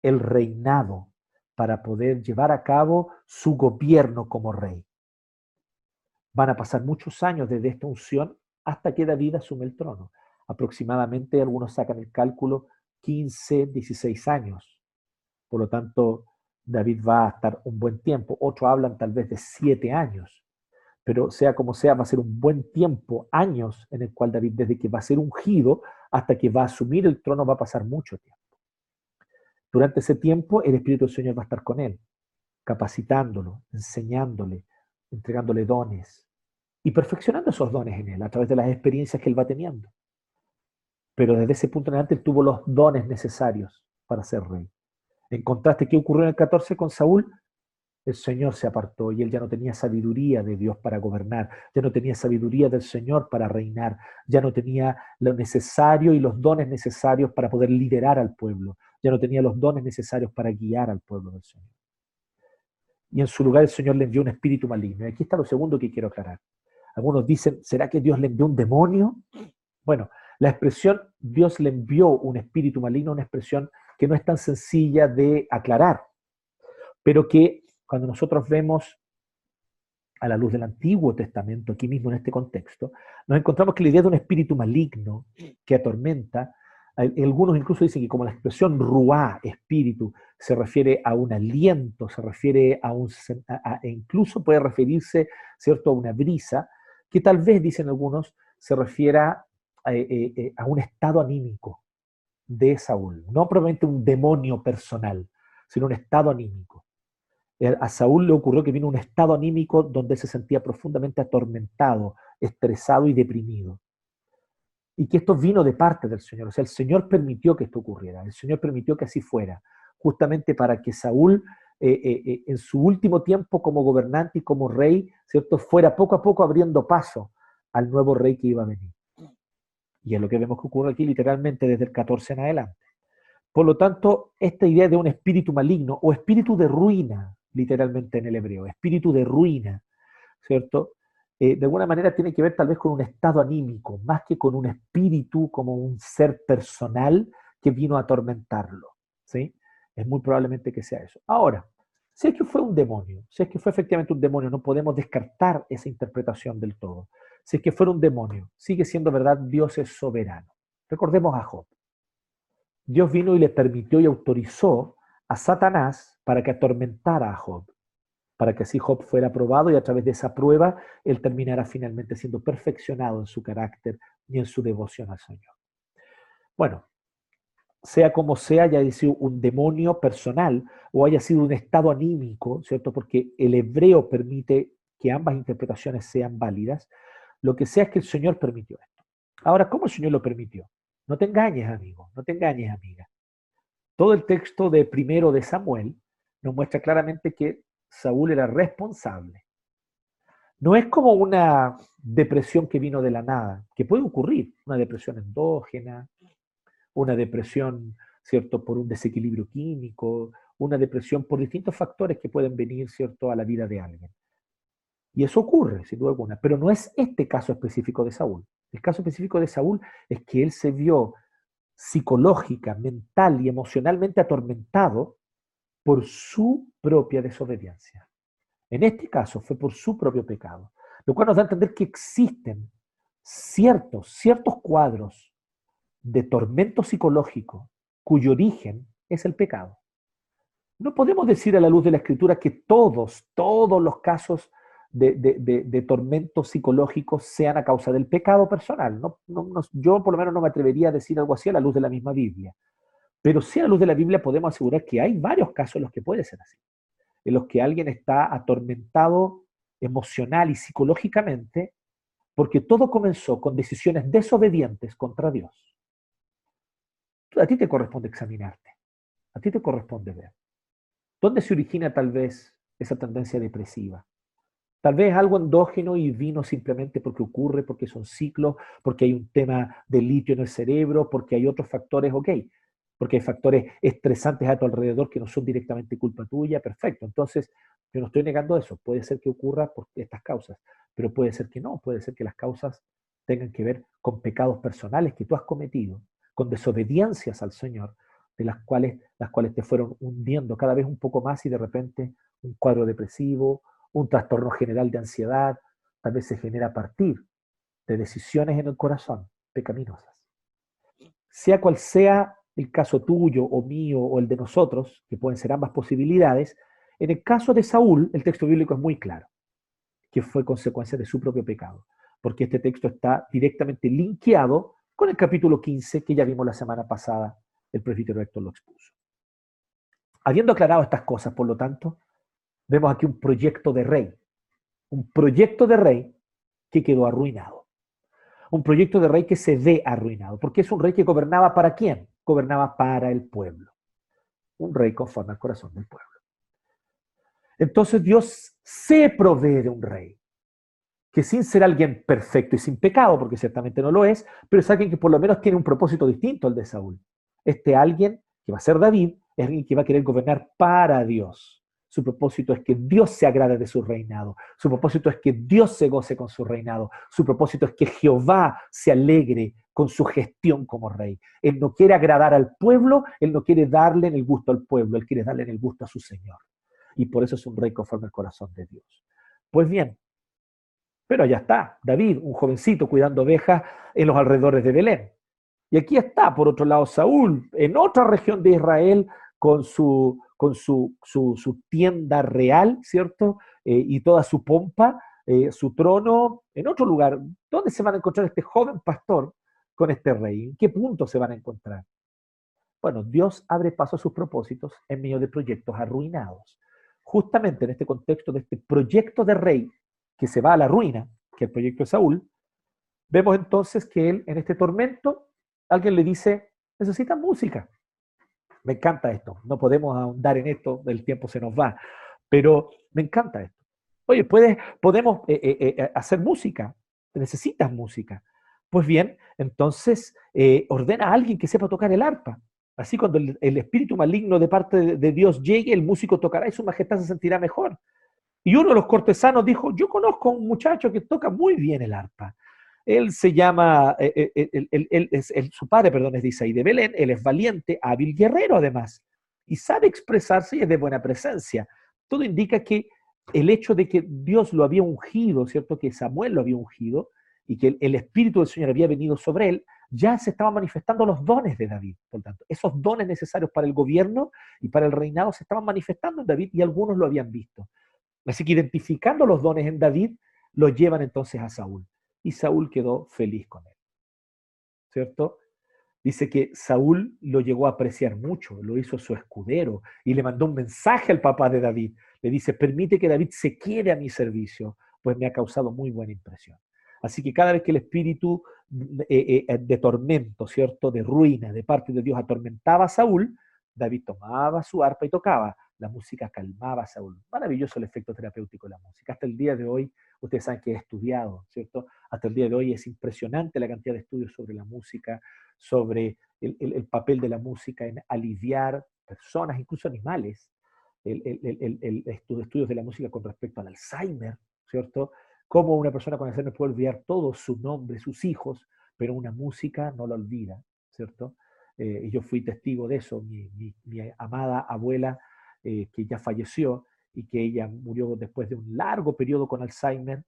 el reinado, para poder llevar a cabo su gobierno como rey. Van a pasar muchos años desde esta unción hasta que David asume el trono. Aproximadamente, algunos sacan el cálculo, 15, 16 años. Por lo tanto, David va a estar un buen tiempo. Otros hablan tal vez de 7 años. Pero sea como sea, va a ser un buen tiempo, años, en el cual David, desde que va a ser ungido hasta que va a asumir el trono, va a pasar mucho tiempo. Durante ese tiempo el Espíritu del Señor va a estar con él, capacitándolo, enseñándole, entregándole dones y perfeccionando esos dones en él a través de las experiencias que él va teniendo. Pero desde ese punto en adelante él tuvo los dones necesarios para ser rey. En contraste, ¿qué ocurrió en el 14 con Saúl? El Señor se apartó y él ya no tenía sabiduría de Dios para gobernar, ya no tenía sabiduría del Señor para reinar, ya no tenía lo necesario y los dones necesarios para poder liderar al pueblo, ya no tenía los dones necesarios para guiar al pueblo del Señor. Y en su lugar el Señor le envió un espíritu maligno. Y aquí está lo segundo que quiero aclarar. Algunos dicen, ¿será que Dios le envió un demonio? Bueno, la expresión Dios le envió un espíritu maligno, una expresión que no es tan sencilla de aclarar, pero que cuando nosotros vemos a la luz del Antiguo Testamento, aquí mismo en este contexto, nos encontramos que la idea de un espíritu maligno que atormenta, algunos incluso dicen que como la expresión ruá, espíritu, se refiere a un aliento, se refiere a un, e incluso puede referirse, ¿cierto?, a una brisa, que tal vez, dicen algunos, se refiera a, eh, eh, eh, a un estado anímico de Saúl, no probablemente un demonio personal, sino un estado anímico. A Saúl le ocurrió que vino un estado anímico donde se sentía profundamente atormentado, estresado y deprimido. Y que esto vino de parte del Señor. O sea, el Señor permitió que esto ocurriera. El Señor permitió que así fuera. Justamente para que Saúl, en su último tiempo como gobernante y como rey, ¿cierto? fuera poco a poco abriendo paso al nuevo rey que iba a venir. Y es lo que vemos que ocurre aquí literalmente desde el 14 en adelante. Por lo tanto, esta idea de un espíritu maligno o espíritu de ruina, literalmente en el hebreo, espíritu de ruina, ¿cierto? Eh, de alguna manera tiene que ver tal vez con un estado anímico, más que con un espíritu como un ser personal que vino a atormentarlo, ¿sí? Es muy probablemente que sea eso. Ahora, si es que fue un demonio, si es que fue efectivamente un demonio, no podemos descartar esa interpretación del todo si es que fuera un demonio, sigue siendo verdad, Dios es soberano. Recordemos a Job. Dios vino y le permitió y autorizó a Satanás para que atormentara a Job, para que así Job fuera probado y a través de esa prueba él terminara finalmente siendo perfeccionado en su carácter y en su devoción al Señor. Bueno, sea como sea, haya sido un demonio personal o haya sido un estado anímico, ¿cierto? Porque el hebreo permite que ambas interpretaciones sean válidas, lo que sea es que el Señor permitió esto. Ahora, ¿cómo el Señor lo permitió? No te engañes, amigo, no te engañes, amiga. Todo el texto de primero de Samuel nos muestra claramente que Saúl era responsable. No es como una depresión que vino de la nada, que puede ocurrir, una depresión endógena, una depresión, ¿cierto?, por un desequilibrio químico, una depresión por distintos factores que pueden venir, ¿cierto?, a la vida de alguien. Y eso ocurre, sin duda alguna, pero no es este caso específico de Saúl. El caso específico de Saúl es que él se vio psicológica, mental y emocionalmente atormentado por su propia desobediencia. En este caso fue por su propio pecado, lo cual nos da a entender que existen ciertos, ciertos cuadros de tormento psicológico cuyo origen es el pecado. No podemos decir a la luz de la escritura que todos, todos los casos de, tormentos psicológicos sean a causa del pecado personal. No, yo por lo menos no me atrevería a decir algo así a la luz de la misma Biblia. Pero sí a la luz de la Biblia podemos asegurar que hay varios casos en los que puede ser así. En los que alguien está atormentado emocional y psicológicamente porque todo comenzó con decisiones desobedientes contra Dios. A ti te corresponde examinarte. A ti te corresponde ver. ¿Dónde se origina tal vez esa tendencia depresiva? Tal vez algo endógeno y vino simplemente porque ocurre, porque son ciclos, porque hay un tema de litio en el cerebro, porque hay otros factores, ok, porque hay factores estresantes a tu alrededor que no son directamente culpa tuya, perfecto. Entonces, yo no estoy negando eso, puede ser que ocurra por estas causas, pero puede ser que no, puede ser que las causas tengan que ver con pecados personales que tú has cometido, con desobediencias al Señor, de las cuales, las cuales te fueron hundiendo cada vez un poco más y de repente un cuadro depresivo, un trastorno general de ansiedad, tal vez se genera a partir de decisiones en el corazón pecaminosas. Sea cual sea el caso tuyo o mío o el de nosotros, que pueden ser ambas posibilidades, en el caso de Saúl, el texto bíblico es muy claro, que fue consecuencia de su propio pecado, porque este texto está directamente linkeado con el capítulo 15 que ya vimos la semana pasada, el presbítero Héctor lo expuso. Habiendo aclarado estas cosas, por lo tanto, vemos aquí un proyecto de rey. Un proyecto de rey que quedó arruinado. Un proyecto de rey que se ve arruinado. Porque es un rey que gobernaba para quién? Gobernaba para el pueblo. Un rey conforme al corazón del pueblo. Entonces Dios se provee de un rey que sin ser alguien perfecto y sin pecado, porque ciertamente no lo es, pero es alguien que por lo menos tiene un propósito distinto al de Saúl. Este alguien, que va a ser David, es alguien que va a querer gobernar para Dios. Su propósito es que Dios se agrade de su reinado. Su propósito es que Dios se goce con su reinado. Su propósito es que Jehová se alegre con su gestión como rey. Él no quiere agradar al pueblo, él no quiere darle en el gusto al pueblo, él quiere darle en el gusto a su Señor. Y por eso es un rey conforme al corazón de Dios. Pues bien, pero allá está, David, un jovencito cuidando ovejas en los alrededores de Belén. Y aquí está, por otro lado, Saúl, en otra región de Israel, con su, con su, su, tienda real, ¿cierto? Eh, y toda su pompa, eh, su trono, en otro lugar. ¿Dónde se van a encontrar este joven pastor con este rey? ¿En qué punto se van a encontrar? Bueno, Dios abre paso a sus propósitos en medio de proyectos arruinados. Justamente en este contexto de este proyecto de rey que se va a la ruina, que el proyecto de Saúl, vemos entonces que él en este tormento, alguien le dice, necesita música. Me encanta esto, no podemos ahondar en esto, el tiempo se nos va, pero me encanta esto. Oye, puedes, podemos eh, eh, eh, hacer música, necesitas música. Pues bien, entonces ordena a alguien que sepa tocar el arpa. Así cuando el, espíritu maligno de parte de, de, Dios llegue, el músico tocará y su majestad se sentirá mejor. Y uno de los cortesanos dijo, yo conozco a un muchacho que toca muy bien el arpa. Él se llama, eh, eh, su padre, perdón, es de Isaí de Belén, él es valiente, hábil guerrero además, y sabe expresarse y es de buena presencia. Todo indica que el hecho de que Dios lo había ungido, ¿cierto? Que Samuel lo había ungido y que el, Espíritu del Señor había venido sobre él, ya se estaban manifestando los dones de David. Por tanto, esos dones necesarios para el gobierno y para el reinado se estaban manifestando en David y algunos lo habían visto. Así que identificando los dones en David, los llevan entonces a Saúl. Y Saúl quedó feliz con él. ¿Cierto? Dice que Saúl lo llegó a apreciar mucho, lo hizo su escudero y le mandó un mensaje al papá de David. Le dice, permite que David se quede a mi servicio, pues me ha causado muy buena impresión. Así que cada vez que el espíritu eh, eh, de tormento, ¿cierto? De ruina de parte de Dios atormentaba a Saúl, David tomaba su arpa y tocaba la música calmaba a Saúl. Maravilloso el efecto terapéutico de la música. Hasta el día de hoy, ustedes saben que he estudiado, ¿cierto? Hasta el día de hoy es impresionante la cantidad de estudios sobre la música, sobre el, papel de la música en aliviar personas, incluso animales. El, estudios de la música con respecto al Alzheimer, ¿cierto? Cómo una persona con Alzheimer puede olvidar todo su nombre, sus hijos, pero una música no lo olvida, ¿cierto? Eh, yo fui testigo de eso. mi, mi amada abuela eh, que ya falleció y que ella murió después de un largo periodo con Alzheimer.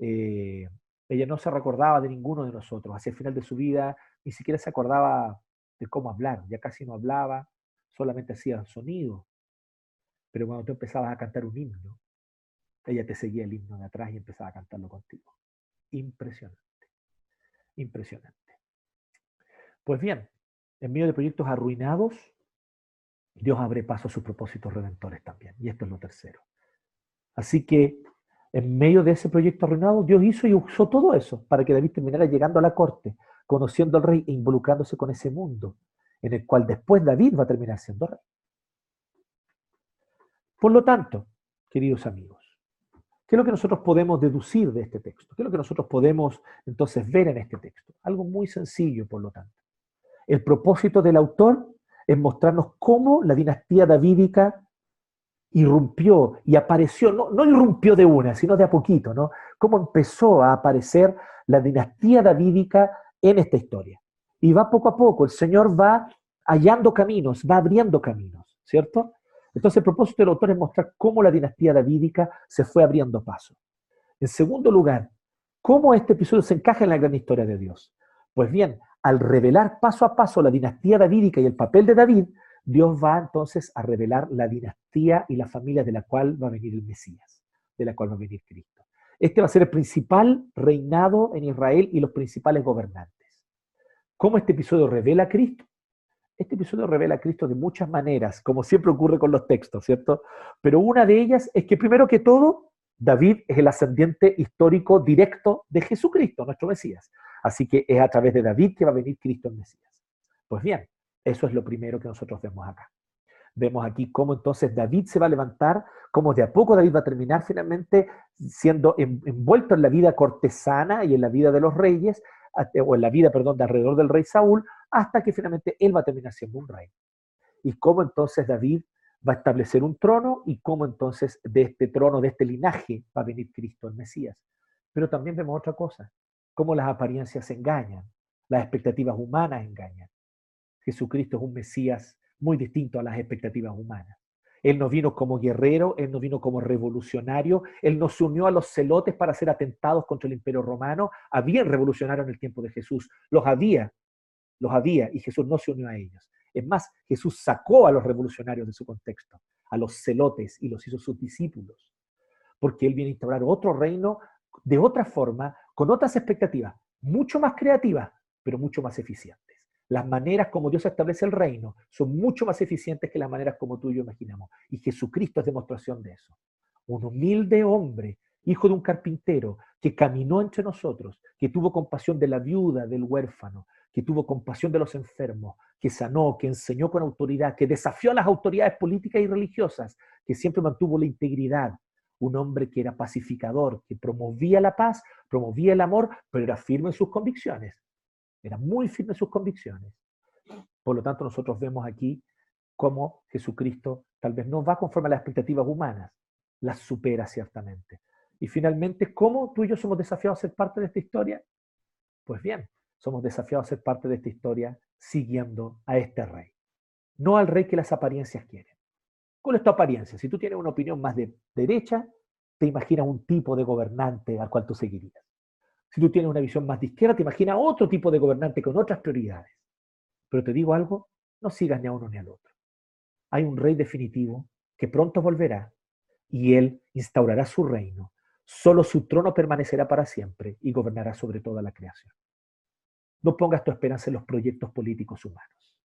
Eh, ella no se recordaba de ninguno de nosotros. Hacia el final de su vida ni siquiera se acordaba de cómo hablar, ya casi no hablaba, solamente hacía sonido. Pero cuando tú empezabas a cantar un himno, ella te seguía el himno de atrás y empezaba a cantarlo contigo. Impresionante, impresionante. Pues bien, en medio de proyectos arruinados, Dios abre paso a sus propósitos redentores también. Y esto es lo tercero. Así que en medio de ese proyecto arruinado, Dios hizo y usó todo eso para que David terminara llegando a la corte, conociendo al rey e involucrándose con ese mundo, en el cual después David va a terminar siendo rey. Por lo tanto, queridos amigos, ¿qué es lo que nosotros podemos deducir de este texto? ¿Qué es lo que nosotros podemos entonces ver en este texto? Algo muy sencillo, por lo tanto. El propósito del autor es mostrarnos cómo la dinastía davídica irrumpió y apareció, no, no irrumpió de una, sino de a poquito, ¿no? Cómo empezó a aparecer la dinastía davídica en esta historia. Y va poco a poco, el Señor va hallando caminos, va abriendo caminos, ¿cierto? Entonces el propósito del autor es mostrar cómo la dinastía davídica se fue abriendo paso. En segundo lugar, cómo este episodio se encaja en la gran historia de Dios. Pues bien, al revelar paso a paso la dinastía davídica y el papel de David, Dios va entonces a revelar la dinastía y la familia de la cual va a venir el Mesías, de la cual va a venir Cristo. Este va a ser el principal reinado en Israel y los principales gobernantes. ¿Cómo este episodio revela a Cristo? Este episodio revela a Cristo de muchas maneras, como siempre ocurre con los textos, ¿cierto? Pero una de ellas es que primero que todo, David es el ascendiente histórico directo de Jesucristo, nuestro Mesías. Así que es a través de David que va a venir Cristo el Mesías. Pues bien, eso es lo primero que nosotros vemos acá. Vemos aquí cómo entonces David se va a levantar, cómo de a poco David va a terminar finalmente siendo envuelto en la vida cortesana y en la vida de los reyes, o en la vida, perdón, de alrededor del rey Saúl, hasta que finalmente él va a terminar siendo un rey. Y cómo entonces David va a establecer un trono y cómo entonces de este trono, de este linaje, va a venir Cristo, el Mesías. Pero también vemos otra cosa, cómo las apariencias engañan, las expectativas humanas engañan. Jesucristo es un Mesías muy distinto a las expectativas humanas. Él no vino como guerrero, él no vino como revolucionario, él no se unió a los celotes para hacer atentados contra el imperio romano. Había revolucionarios en el tiempo de Jesús, los había, los había, y Jesús no se unió a ellos. Es más, Jesús sacó a los revolucionarios de su contexto, a los celotes, y los hizo sus discípulos, porque él viene a instaurar otro reino de otra forma, con otras expectativas, mucho más creativas, pero mucho más eficientes. Las maneras como Dios establece el reino son mucho más eficientes que las maneras como tú y yo imaginamos. Y Jesucristo es demostración de eso. Un humilde hombre, hijo de un carpintero, que caminó entre nosotros, que tuvo compasión de la viuda, del huérfano, que tuvo compasión de los enfermos, que sanó, que enseñó con autoridad, que desafió a las autoridades políticas y religiosas, que siempre mantuvo la integridad. Un hombre que era pacificador, que promovía la paz, promovía el amor, pero era firme en sus convicciones. Era muy firme sus convicciones. Por lo tanto, nosotros vemos aquí cómo Jesucristo tal vez no va conforme a las expectativas humanas, las supera ciertamente. Y finalmente, ¿cómo tú y yo somos desafiados a ser parte de esta historia? Pues bien, somos desafiados a ser parte de esta historia siguiendo a este rey. No al rey que las apariencias quieren. ¿Cuál es tu apariencia? Si tú tienes una opinión más de derecha, te imaginas un tipo de gobernante al cual tú seguirías. Si tú tienes una visión más de izquierda, te imaginas otro tipo de gobernante con otras prioridades. Pero te digo algo, no sigas ni a uno ni al otro. Hay un rey definitivo que pronto volverá y él instaurará su reino. Solo su trono permanecerá para siempre y gobernará sobre toda la creación. No pongas tu esperanza en los proyectos políticos humanos.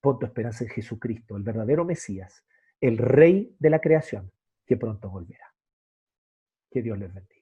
Pon tu esperanza en Jesucristo, el verdadero Mesías, el rey de la creación, que pronto volverá. Que Dios les bendiga.